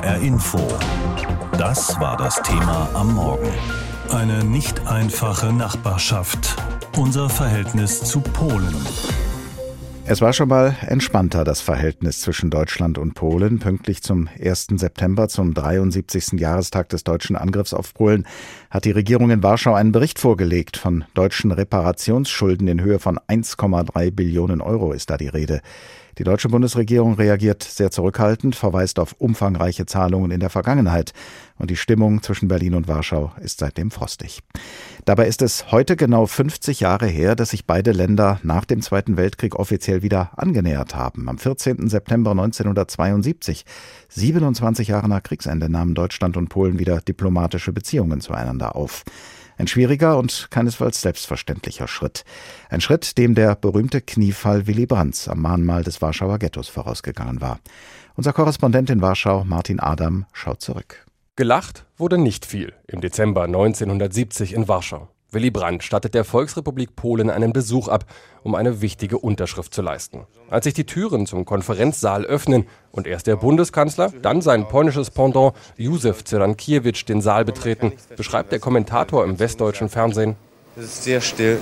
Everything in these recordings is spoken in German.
HR Info. Das war das Thema am Morgen. Eine nicht einfache Nachbarschaft. Unser Verhältnis zu Polen. Es war schon mal entspannter, das Verhältnis zwischen Deutschland und Polen. Pünktlich zum 1. September, zum 73. Jahrestag des deutschen Angriffs auf Polen, hat die Regierung in Warschau einen Bericht vorgelegt. Von deutschen Reparationsschulden in Höhe von 1,3 Billionen Euro ist da die Rede. Die deutsche Bundesregierung reagiert sehr zurückhaltend, verweist auf umfangreiche Zahlungen in der Vergangenheit. Und die Stimmung zwischen Berlin und Warschau ist seitdem frostig. Dabei ist es heute genau 50 Jahre her, dass sich beide Länder nach dem Zweiten Weltkrieg offiziell wieder angenähert haben. Am 14. September 1972, 27 Jahre nach Kriegsende, nahmen Deutschland und Polen wieder diplomatische Beziehungen zueinander auf. Ein schwieriger und keinesfalls selbstverständlicher Schritt. Ein Schritt, dem der berühmte Kniefall Willy Brandts am Mahnmal des Warschauer Ghettos vorausgegangen war. Unser Korrespondent in Warschau, Martin Adam, schaut zurück. Gelacht wurde nicht viel im Dezember 1970 in Warschau. Willy Brandt stattet der Volksrepublik Polen einen Besuch ab, um eine wichtige Unterschrift zu leisten. Als sich die Türen zum Konferenzsaal öffnen und erst der Bundeskanzler, dann sein polnisches Pendant Józef Cyrankiewicz den Saal betreten, beschreibt der Kommentator im westdeutschen Fernsehen. Es ist sehr still,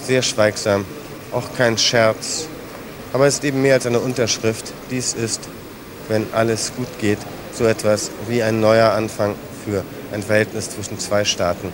sehr schweigsam, auch kein Scherz. Aber es ist eben mehr als eine Unterschrift. Dies ist, wenn alles gut geht, so etwas wie ein neuer Anfang für ein Verhältnis zwischen zwei Staaten.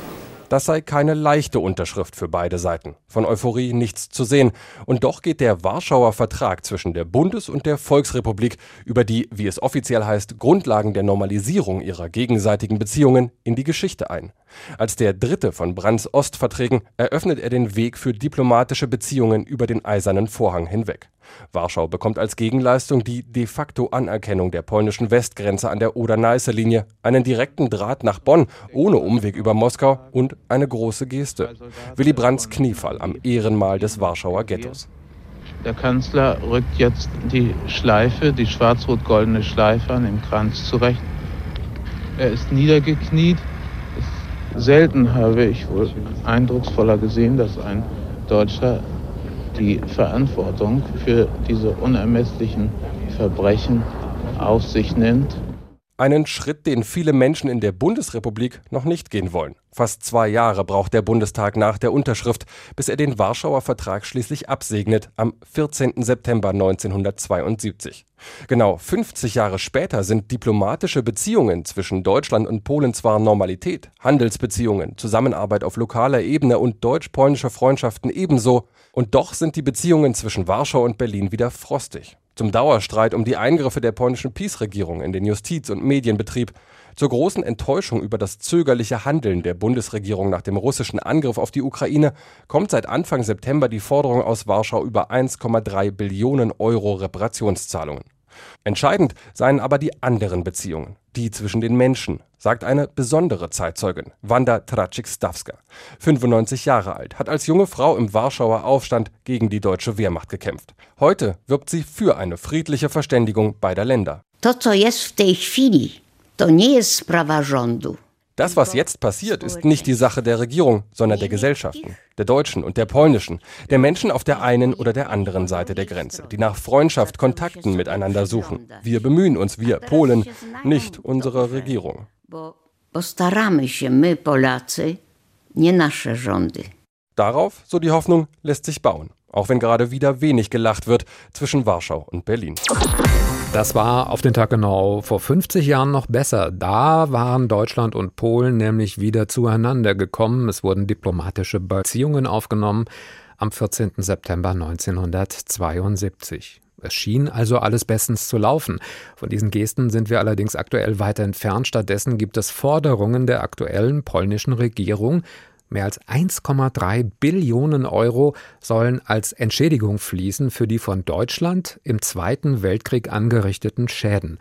Das sei keine leichte Unterschrift für beide Seiten. Von Euphorie nichts zu sehen. Und doch geht der Warschauer Vertrag zwischen der Bundes- und der Volksrepublik über die, wie es offiziell heißt, Grundlagen der Normalisierung ihrer gegenseitigen Beziehungen in die Geschichte ein. Als der dritte von Brands Ostverträgen eröffnet er den Weg für diplomatische Beziehungen über den eisernen Vorhang hinweg. Warschau bekommt als Gegenleistung die de facto Anerkennung der polnischen Westgrenze an der Oder-Neiße-Linie, einen direkten Draht nach Bonn ohne Umweg über Moskau und eine große Geste. Willy Brandts Kniefall am Ehrenmal des Warschauer Ghettos. Der Kanzler rückt jetzt die Schleife, die schwarz-rot-goldene Schleife an dem Kranz zurecht. Er ist niedergekniet. Selten habe ich wohl eindrucksvoller gesehen, dass ein Deutscher die Verantwortung für diese unermesslichen Verbrechen auf sich nimmt. Einen Schritt, den viele Menschen in der Bundesrepublik noch nicht gehen wollen. Fast zwei Jahre braucht der Bundestag nach der Unterschrift, bis er den Warschauer Vertrag schließlich absegnet, am 14. September 1972. Genau 50 Jahre später sind diplomatische Beziehungen zwischen Deutschland und Polen zwar Normalität, Handelsbeziehungen, Zusammenarbeit auf lokaler Ebene und deutsch-polnische Freundschaften ebenso, und doch sind die Beziehungen zwischen Warschau und Berlin wieder frostig zum Dauerstreit um die Eingriffe der polnischen Peace-Regierung in den Justiz- und Medienbetrieb, zur großen Enttäuschung über das zögerliche Handeln der Bundesregierung nach dem russischen Angriff auf die Ukraine kommt seit Anfang September die Forderung aus Warschau über 1,3 Billionen Euro Reparationszahlungen. Entscheidend seien aber die anderen Beziehungen, die zwischen den Menschen, sagt eine besondere Zeitzeugin, Wanda Tracik-Stawska. 95 Jahre alt, hat als junge Frau im Warschauer Aufstand gegen die deutsche Wehrmacht gekämpft. Heute wirbt sie für eine friedliche Verständigung beider Länder. To, co jest w tej chwili, to nie jest sprawa rządu. Das, was jetzt passiert, ist nicht die Sache der Regierung, sondern der Gesellschaften, der deutschen und der polnischen, der Menschen auf der einen oder der anderen Seite der Grenze, die nach Freundschaft, Kontakten miteinander suchen. Wir bemühen uns, wir Polen, nicht unsere Regierung. Darauf, so die Hoffnung, lässt sich bauen, auch wenn gerade wieder wenig gelacht wird zwischen Warschau und Berlin. Das war auf den Tag genau vor 50 Jahren noch besser. Da waren Deutschland und Polen nämlich wieder zueinander gekommen. Es wurden diplomatische Beziehungen aufgenommen am 14. September 1972. Es schien also alles bestens zu laufen. Von diesen Gesten sind wir allerdings aktuell weiter entfernt. Stattdessen gibt es Forderungen der aktuellen polnischen Regierung, Mehr als 1,3 Billionen Euro sollen als Entschädigung fließen für die von Deutschland im Zweiten Weltkrieg angerichteten Schäden.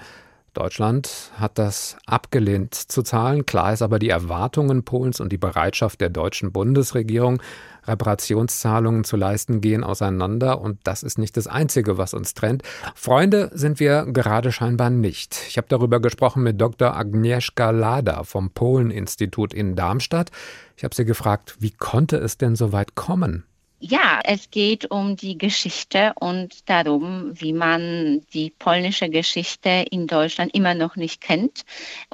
Deutschland hat das abgelehnt zu zahlen. Klar ist aber die Erwartungen Polens und die Bereitschaft der deutschen Bundesregierung, Reparationszahlungen zu leisten, gehen auseinander. Und das ist nicht das Einzige, was uns trennt. Freunde sind wir gerade scheinbar nicht. Ich habe darüber gesprochen mit Dr. Agnieszka Lada vom Polen-Institut in Darmstadt. Ich habe sie gefragt, wie konnte es denn so weit kommen? Ja, es geht um die Geschichte und darum, wie man die polnische Geschichte in Deutschland immer noch nicht kennt.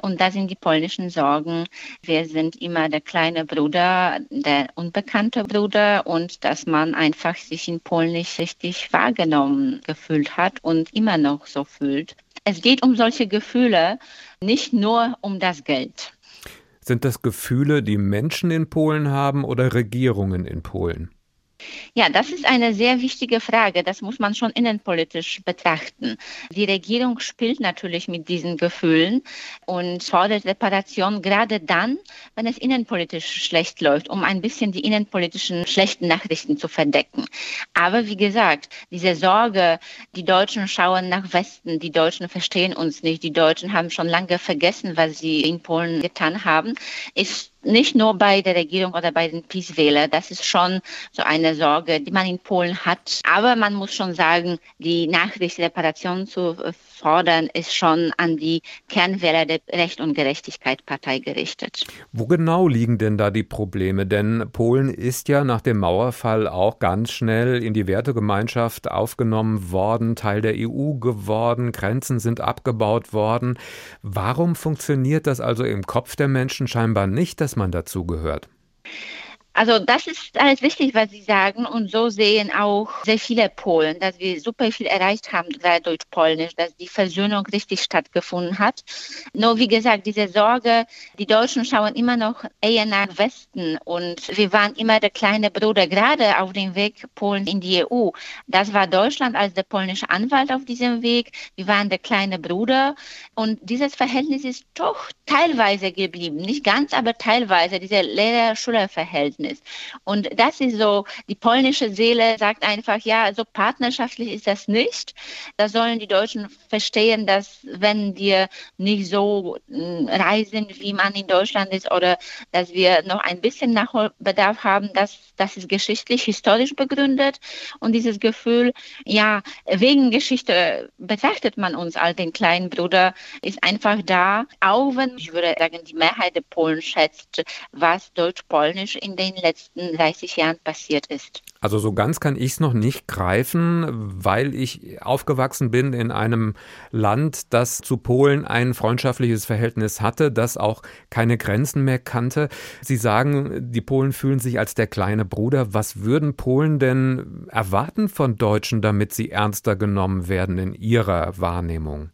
Und da sind die polnischen Sorgen. Wir sind immer der kleine Bruder, der unbekannte Bruder und dass man einfach sich in Polen nicht richtig wahrgenommen gefühlt hat und immer noch so fühlt. Es geht um solche Gefühle, nicht nur um das Geld. Sind das Gefühle, die Menschen in Polen haben oder Regierungen in Polen? Ja, das ist eine sehr wichtige Frage. Das muss man schon innenpolitisch betrachten. Die Regierung spielt natürlich mit diesen Gefühlen und fordert Reparation gerade dann, wenn es innenpolitisch schlecht läuft, um ein bisschen die innenpolitischen schlechten Nachrichten zu verdecken. Aber wie gesagt, diese Sorge, die Deutschen schauen nach Westen, die Deutschen verstehen uns nicht, die Deutschen haben schon lange vergessen, was sie in Polen getan haben, ist nicht nur bei der Regierung oder bei den PiS-Wählern. Das ist schon so eine Sorge, die man in Polen hat. Aber man muss schon sagen, die Nachricht Reparation zu fordern, ist schon an die Kernwähler der Recht und Gerechtigkeit Partei gerichtet. Wo genau liegen denn da die Probleme? Denn Polen ist ja nach dem Mauerfall auch ganz schnell in die Wertegemeinschaft aufgenommen worden, Teil der EU geworden, Grenzen sind abgebaut worden. Warum funktioniert das also im Kopf der Menschen scheinbar nicht, dass man dazugehört? Also das ist alles wichtig, was Sie sagen. Und so sehen auch sehr viele Polen, dass wir super viel erreicht haben, gerade durch Polnisch, dass die Versöhnung richtig stattgefunden hat. Nur wie gesagt, diese Sorge, die Deutschen schauen immer noch eher nach Westen und wir waren immer der kleine Bruder, gerade auf dem Weg Polen in die EU. Das war Deutschland als der polnische Anwalt auf diesem Weg. Wir waren der kleine Bruder und dieses Verhältnis ist doch teilweise geblieben. Nicht ganz, aber teilweise, diese Lehrer-Schüler-Verhältnis. Verhältnis. Und das ist so, die polnische Seele sagt einfach, ja, so partnerschaftlich ist das nicht. Da sollen die Deutschen verstehen, dass wenn wir nicht so hm, reisen, wie man in Deutschland ist, oder dass wir noch ein bisschen Nachholbedarf haben, dass das ist geschichtlich, historisch begründet. Und dieses Gefühl, ja, wegen Geschichte betrachtet man uns als den kleinen Bruder, ist einfach da. Auch wenn, ich würde sagen, die Mehrheit der Polen schätzt, was Deutsch-Polnisch in den den letzten 30 Jahren passiert ist. Also so ganz kann ich es noch nicht greifen, weil ich aufgewachsen bin in einem Land, das zu Polen ein freundschaftliches Verhältnis hatte, das auch keine Grenzen mehr kannte. Sie sagen, die Polen fühlen sich als der kleine Bruder. Was würden Polen denn erwarten von Deutschen, damit sie ernster genommen werden in ihrer Wahrnehmung?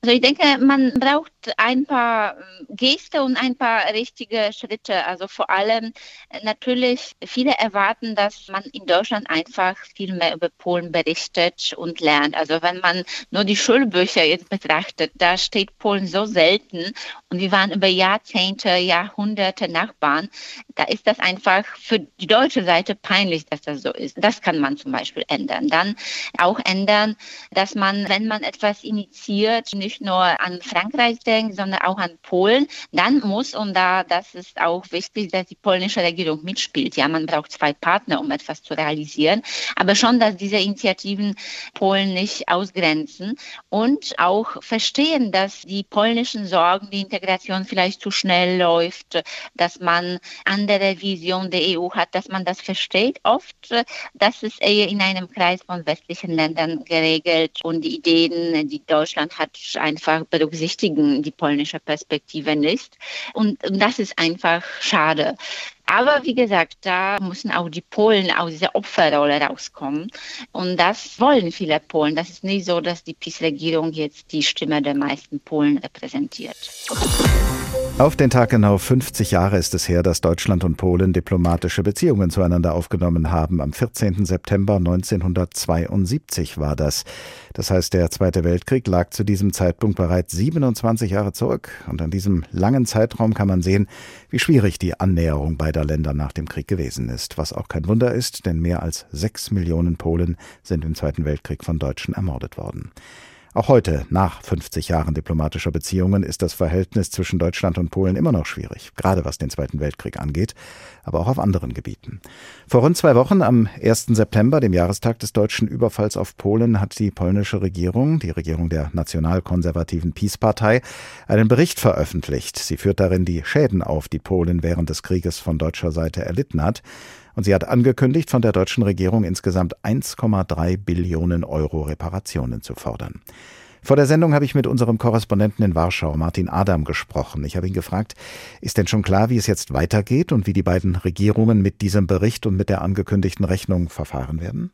Also ich denke, man braucht ein paar ähm, Geste und ein paar richtige Schritte. Also vor allem äh, natürlich, viele erwarten, dass man in Deutschland einfach viel mehr über Polen berichtet und lernt. Also wenn man nur die Schulbücher jetzt betrachtet, da steht Polen so selten und wir waren über Jahrzehnte, Jahrhunderte Nachbarn. Da ist das einfach für die deutsche Seite peinlich, dass das so ist. Das kann man zum Beispiel ändern. Dann auch ändern, dass man, wenn man etwas initiiert, nicht nur an Frankreich denkt, sondern auch an Polen, dann muss, und da das ist auch wichtig, dass die polnische Regierung mitspielt. Ja, man braucht zwei Partner, um etwas zu realisieren, aber schon, dass diese Initiativen Polen nicht ausgrenzen und auch verstehen, dass die polnischen Sorgen, die Integration vielleicht zu schnell läuft, dass man andere Vision der EU hat, dass man das versteht. Oft, dass es eher in einem Kreis von westlichen Ländern geregelt und die Ideen, die Deutschland hat, einfach berücksichtigen die polnische Perspektive nicht. Und das ist einfach schade. Aber wie gesagt, da müssen auch die Polen aus dieser Opferrolle rauskommen. Und das wollen viele Polen. Das ist nicht so, dass die PiS-Regierung jetzt die Stimme der meisten Polen repräsentiert. Auf den Tag genau 50 Jahre ist es her, dass Deutschland und Polen diplomatische Beziehungen zueinander aufgenommen haben. Am 14. September 1972 war das. Das heißt, der Zweite Weltkrieg lag zu diesem Zeitpunkt bereits 27 Jahre zurück. Und an diesem langen Zeitraum kann man sehen, wie schwierig die Annäherung beider Länder nach dem Krieg gewesen ist. Was auch kein Wunder ist, denn mehr als sechs Millionen Polen sind im Zweiten Weltkrieg von Deutschen ermordet worden. Auch heute, nach 50 Jahren diplomatischer Beziehungen, ist das Verhältnis zwischen Deutschland und Polen immer noch schwierig, gerade was den Zweiten Weltkrieg angeht, aber auch auf anderen Gebieten. Vor rund zwei Wochen, am 1. September, dem Jahrestag des deutschen Überfalls auf Polen, hat die polnische Regierung, die Regierung der nationalkonservativen PiS-Partei, einen Bericht veröffentlicht. Sie führt darin die Schäden auf, die Polen während des Krieges von deutscher Seite erlitten hat Und sie hat angekündigt, von der deutschen Regierung insgesamt 1,3 Billionen Euro Reparationen zu fordern. Vor der Sendung habe ich mit unserem Korrespondenten in Warschau, Martin Adam, gesprochen. Ich habe ihn gefragt, ist denn schon klar, wie es jetzt weitergeht und wie die beiden Regierungen mit diesem Bericht und mit der angekündigten Rechnung verfahren werden?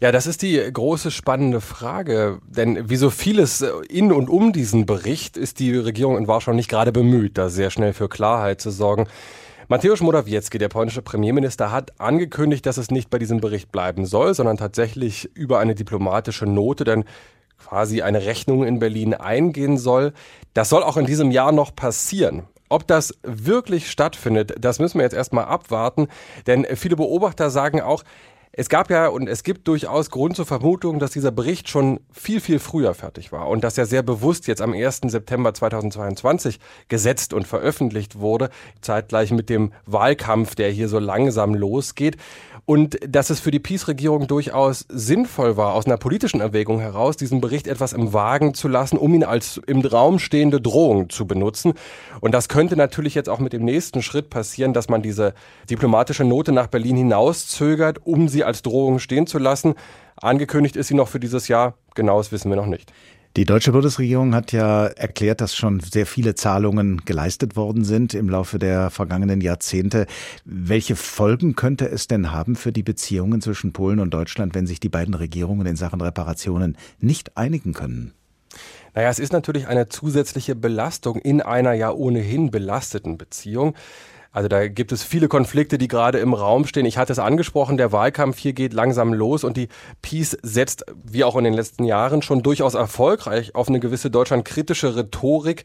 Ja, das ist die große spannende Frage, denn wie so vieles in und um diesen Bericht ist die Regierung in Warschau nicht gerade bemüht, da sehr schnell für Klarheit zu sorgen. Mateusz Morawiecki, der polnische Premierminister, hat angekündigt, dass es nicht bei diesem Bericht bleiben soll, sondern tatsächlich über eine diplomatische Note dann quasi eine Rechnung in Berlin eingehen soll. Das soll auch in diesem Jahr noch passieren. Ob das wirklich stattfindet, das müssen wir jetzt erstmal abwarten, denn viele Beobachter sagen auch, es gab ja und es gibt durchaus Grund zur Vermutung, dass dieser Bericht schon viel, viel früher fertig war und dass er sehr bewusst jetzt am 1. September 2022 gesetzt und veröffentlicht wurde, zeitgleich mit dem Wahlkampf, der hier so langsam losgeht. Und dass es für die Peace-Regierung durchaus sinnvoll war, aus einer politischen Erwägung heraus, diesen Bericht etwas im Wagen zu lassen, um ihn als im Raum stehende Drohung zu benutzen. Und das könnte natürlich jetzt auch mit dem nächsten Schritt passieren, dass man diese diplomatische Note nach Berlin hinauszögert, um sie als Drohung stehen zu lassen. Angekündigt ist sie noch für dieses Jahr. Genaues wissen wir noch nicht. Die deutsche Bundesregierung hat ja erklärt, dass schon sehr viele Zahlungen geleistet worden sind im Laufe der vergangenen Jahrzehnte. Welche Folgen könnte es denn haben für die Beziehungen zwischen Polen und Deutschland, wenn sich die beiden Regierungen in Sachen Reparationen nicht einigen können? Naja, es ist natürlich eine zusätzliche Belastung in einer ja ohnehin belasteten Beziehung. Also da gibt es viele Konflikte, die gerade im Raum stehen. Ich hatte es angesprochen, der Wahlkampf hier geht langsam los und die Peace setzt, wie auch in den letzten Jahren, schon durchaus erfolgreich auf eine gewisse deutschlandkritische Rhetorik.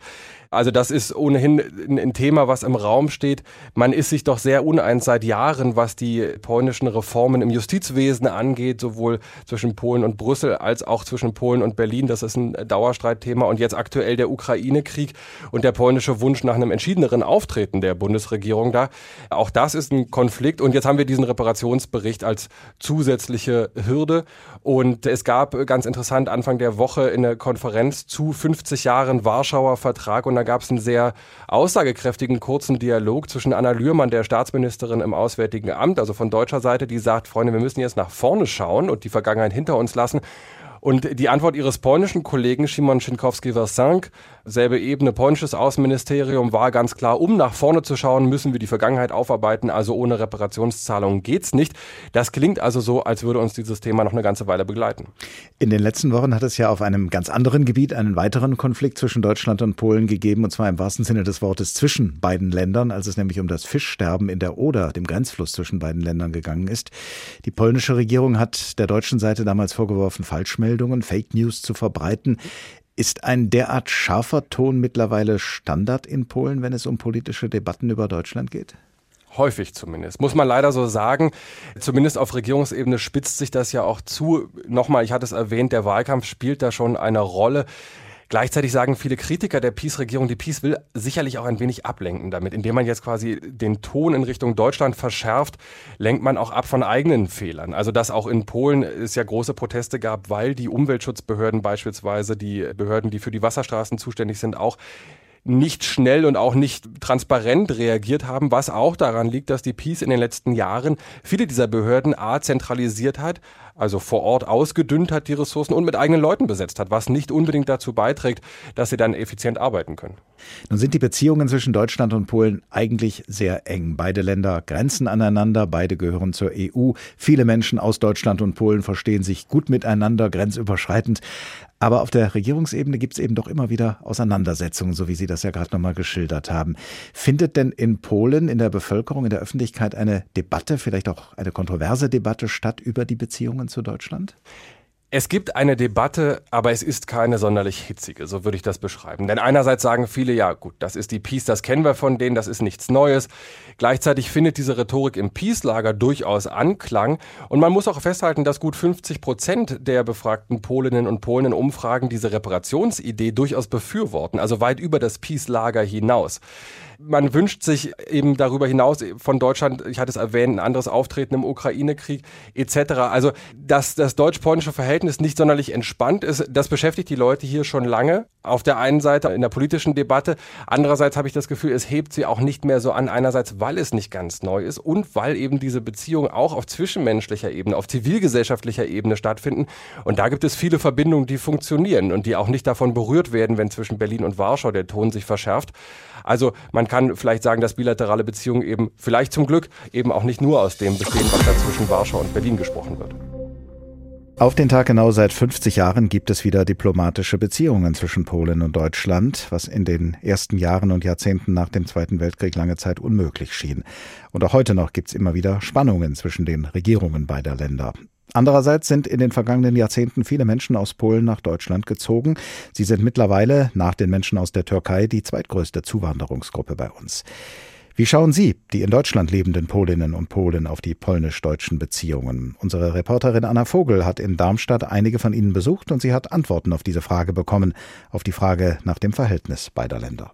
Also das ist ohnehin ein Thema, was im Raum steht. Man ist sich doch sehr uneins seit Jahren, was die polnischen Reformen im Justizwesen angeht, sowohl zwischen Polen und Brüssel als auch zwischen Polen und Berlin. Das ist ein Dauerstreitthema. Und jetzt aktuell der Ukraine-Krieg und der polnische Wunsch nach einem entschiedeneren Auftreten der Bundesregierung da. Auch das ist ein Konflikt. Und jetzt haben wir diesen Reparationsbericht als zusätzliche Hürde. Und es gab ganz interessant Anfang der Woche in der Konferenz zu 50 Jahren Warschauer Vertrag und gab es einen sehr aussagekräftigen kurzen Dialog zwischen Anna Lührmann, der Staatsministerin im Auswärtigen Amt, also von deutscher Seite, die sagt, Freunde, wir müssen jetzt nach vorne schauen und die Vergangenheit hinter uns lassen. Und die Antwort ihres polnischen Kollegen Szymon Szynkowski-Wersank, selbe Ebene, polnisches Außenministerium, war ganz klar, um nach vorne zu schauen, müssen wir die Vergangenheit aufarbeiten, also ohne Reparationszahlungen geht's nicht. Das klingt also so, als würde uns dieses Thema noch eine ganze Weile begleiten. In den letzten Wochen hat es ja auf einem ganz anderen Gebiet einen weiteren Konflikt zwischen Deutschland und Polen gegeben, und zwar im wahrsten Sinne des Wortes zwischen beiden Ländern, als es nämlich um das Fischsterben in der Oder, dem Grenzfluss zwischen beiden Ländern gegangen ist. Die polnische Regierung hat der deutschen Seite damals vorgeworfen, Falschmeldungen Falschmeldungen, Fake News zu verbreiten. Ist ein derart scharfer Ton mittlerweile Standard in Polen, wenn es um politische Debatten über Deutschland geht? Häufig zumindest. Muss man leider so sagen. Zumindest auf Regierungsebene spitzt sich das ja auch zu. Nochmal, ich hatte es erwähnt, der Wahlkampf spielt da schon eine Rolle. Gleichzeitig sagen viele Kritiker der Peace-Regierung, die Peace will sicherlich auch ein wenig ablenken damit. Indem man jetzt quasi den Ton in Richtung Deutschland verschärft, lenkt man auch ab von eigenen Fehlern. Also dass auch in Polen es ja große Proteste gab, weil die Umweltschutzbehörden beispielsweise, die Behörden, die für die Wasserstraßen zuständig sind, auch nicht schnell und auch nicht transparent reagiert haben, was auch daran liegt, dass die Peace in den letzten Jahren viele dieser Behörden A zentralisiert hat, also vor Ort ausgedünnt hat die Ressourcen und mit eigenen Leuten besetzt hat, was nicht unbedingt dazu beiträgt, dass sie dann effizient arbeiten können. Nun sind die Beziehungen zwischen Deutschland und Polen eigentlich sehr eng. Beide Länder grenzen aneinander, beide gehören zur EU. Viele Menschen aus Deutschland und Polen verstehen sich gut miteinander, grenzüberschreitend. Aber auf der Regierungsebene gibt es eben doch immer wieder Auseinandersetzungen, so wie Sie das ja gerade nochmal geschildert haben. Findet denn in Polen, in der Bevölkerung, in der Öffentlichkeit eine Debatte, vielleicht auch eine kontroverse Debatte statt über die Beziehungen zu Deutschland? Es gibt eine Debatte, aber es ist keine sonderlich hitzige, so würde ich das beschreiben. Denn einerseits sagen viele, ja gut, das ist die Peace, das kennen wir von denen, das ist nichts Neues. Gleichzeitig findet diese Rhetorik im Peace-Lager durchaus Anklang. Und man muss auch festhalten, dass gut 50 Prozent der befragten Polinnen und Polen in Umfragen diese Reparationsidee durchaus befürworten, also weit über das Peace-Lager hinaus man wünscht sich eben darüber hinaus von Deutschland, ich hatte es erwähnt, ein anderes Auftreten im Ukraine-Krieg etc. Also das, das deutsch-polnische Verhältnis Verhältnis nicht sonderlich entspannt ist, das beschäftigt die Leute hier schon lange. Auf der einen Seite in der politischen Debatte, andererseits habe ich das Gefühl, es hebt sie auch nicht mehr so an. Einerseits, weil es nicht ganz neu ist und weil eben diese Beziehungen auch auf zwischenmenschlicher Ebene, auf zivilgesellschaftlicher Ebene stattfinden. Und da gibt es viele Verbindungen, die funktionieren und die auch nicht davon berührt werden, wenn zwischen Berlin und Warschau der Ton sich verschärft. Also man kann vielleicht sagen, dass bilaterale Beziehungen eben vielleicht zum Glück eben auch nicht nur aus dem bestehen, was da zwischen Warschau und Berlin gesprochen wird. Auf den Tag genau seit 50 Jahren gibt es wieder diplomatische Beziehungen zwischen Polen und Deutschland, was in den ersten Jahren und Jahrzehnten nach dem Zweiten Weltkrieg lange Zeit unmöglich schien. Und auch heute noch gibt es immer wieder Spannungen zwischen den Regierungen beider Länder. Andererseits sind in den vergangenen Jahrzehnten viele Menschen aus Polen nach Deutschland gezogen. Sie sind mittlerweile nach den Menschen aus der Türkei die zweitgrößte Zuwanderungsgruppe bei uns. Wie schauen Sie, die in Deutschland lebenden Polinnen und Polen, auf die polnisch-deutschen Beziehungen? Unsere Reporterin Anna Vogel hat in Darmstadt einige von ihnen besucht und sie hat Antworten auf diese Frage bekommen, auf die Frage nach dem Verhältnis beider Länder.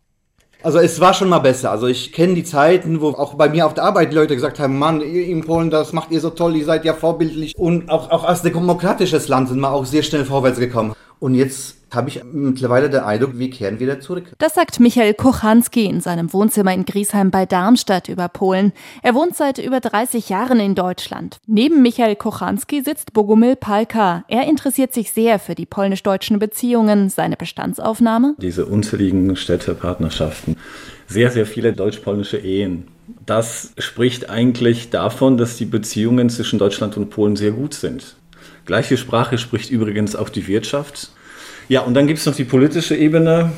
Also es war schon mal besser. Also ich kenne die Zeiten, wo auch bei mir auf der Arbeit die Leute gesagt haben, Mann, ihr in Polen, das macht ihr so toll, ihr seid ja vorbildlich. Und auch, auch als demokratisches Land sind wir auch sehr schnell vorwärts gekommen. Und jetzt habe ich mittlerweile den Eindruck, wir kehren wieder zurück. Das sagt Michael Kochanski in seinem Wohnzimmer in Griesheim bei Darmstadt über Polen. Er wohnt seit über 30 Jahren in Deutschland. Neben Michael Kochanski sitzt Bogumil Palka. Er interessiert sich sehr für die polnisch-deutschen Beziehungen. Seine Bestandsaufnahme? Diese unzähligen Städtepartnerschaften. Sehr, sehr viele deutsch-polnische Ehen. Das spricht eigentlich davon, dass die Beziehungen zwischen Deutschland und Polen sehr gut sind. Gleiche Sprache spricht übrigens auch die Wirtschaft. Ja, und dann gibt es noch die politische Ebene.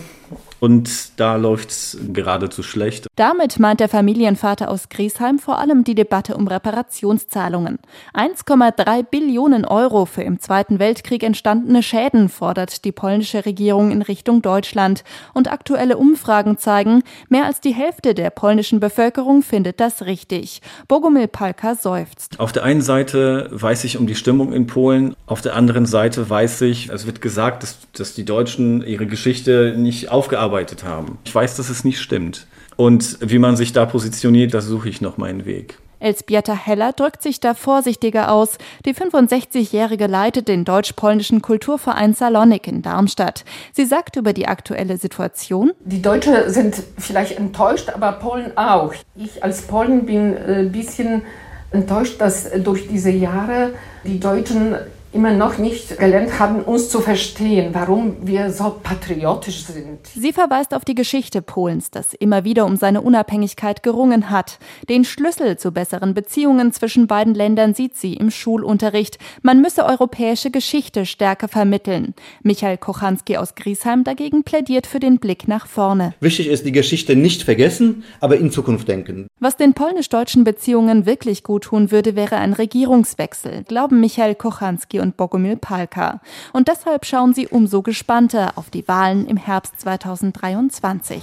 Und da läuft es geradezu schlecht. Damit meint der Familienvater aus Griesheim vor allem die Debatte um Reparationszahlungen. 1,3 Billionen Euro für im Zweiten Weltkrieg entstandene Schäden fordert die polnische Regierung in Richtung Deutschland. Und aktuelle Umfragen zeigen, mehr als die Hälfte der polnischen Bevölkerung findet das richtig. Bogomil Palka seufzt. Auf der einen Seite weiß ich um die Stimmung in Polen, auf der anderen Seite weiß ich, es wird gesagt, dass, dass die Deutschen ihre Geschichte nicht aufgearbeitet gearbeitet haben. Ich weiß, dass es nicht stimmt. Und wie man sich da positioniert, da suche ich noch meinen Weg. Elsbieta Heller drückt sich da vorsichtiger aus. Die 65-Jährige leitet den deutsch-polnischen Kulturverein Salonik in Darmstadt. Sie sagt über die aktuelle Situation: Die Deutschen sind vielleicht enttäuscht, aber Polen auch. Ich als Polen bin ein äh, bisschen enttäuscht, dass durch diese Jahre die Deutschen immer noch nicht gelernt haben, uns zu verstehen, warum wir so patriotisch sind. Sie verweist auf die Geschichte Polens, das immer wieder um seine Unabhängigkeit gerungen hat. Den Schlüssel zu besseren Beziehungen zwischen beiden Ländern sieht sie im Schulunterricht. Man müsse europäische Geschichte stärker vermitteln. Michael Kochanski aus Griesheim dagegen plädiert für den Blick nach vorne. Wichtig ist, die Geschichte nicht vergessen, aber in Zukunft denken. Was den polnisch-deutschen Beziehungen wirklich gut tun würde, wäre ein Regierungswechsel, glauben Michael Kochanski und Bogomil Palka. Und deshalb schauen sie umso gespannter auf die Wahlen im Herbst 2023.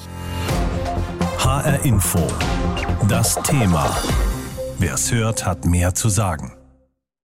HR Info. Das Thema. Wer es hört, hat mehr zu sagen.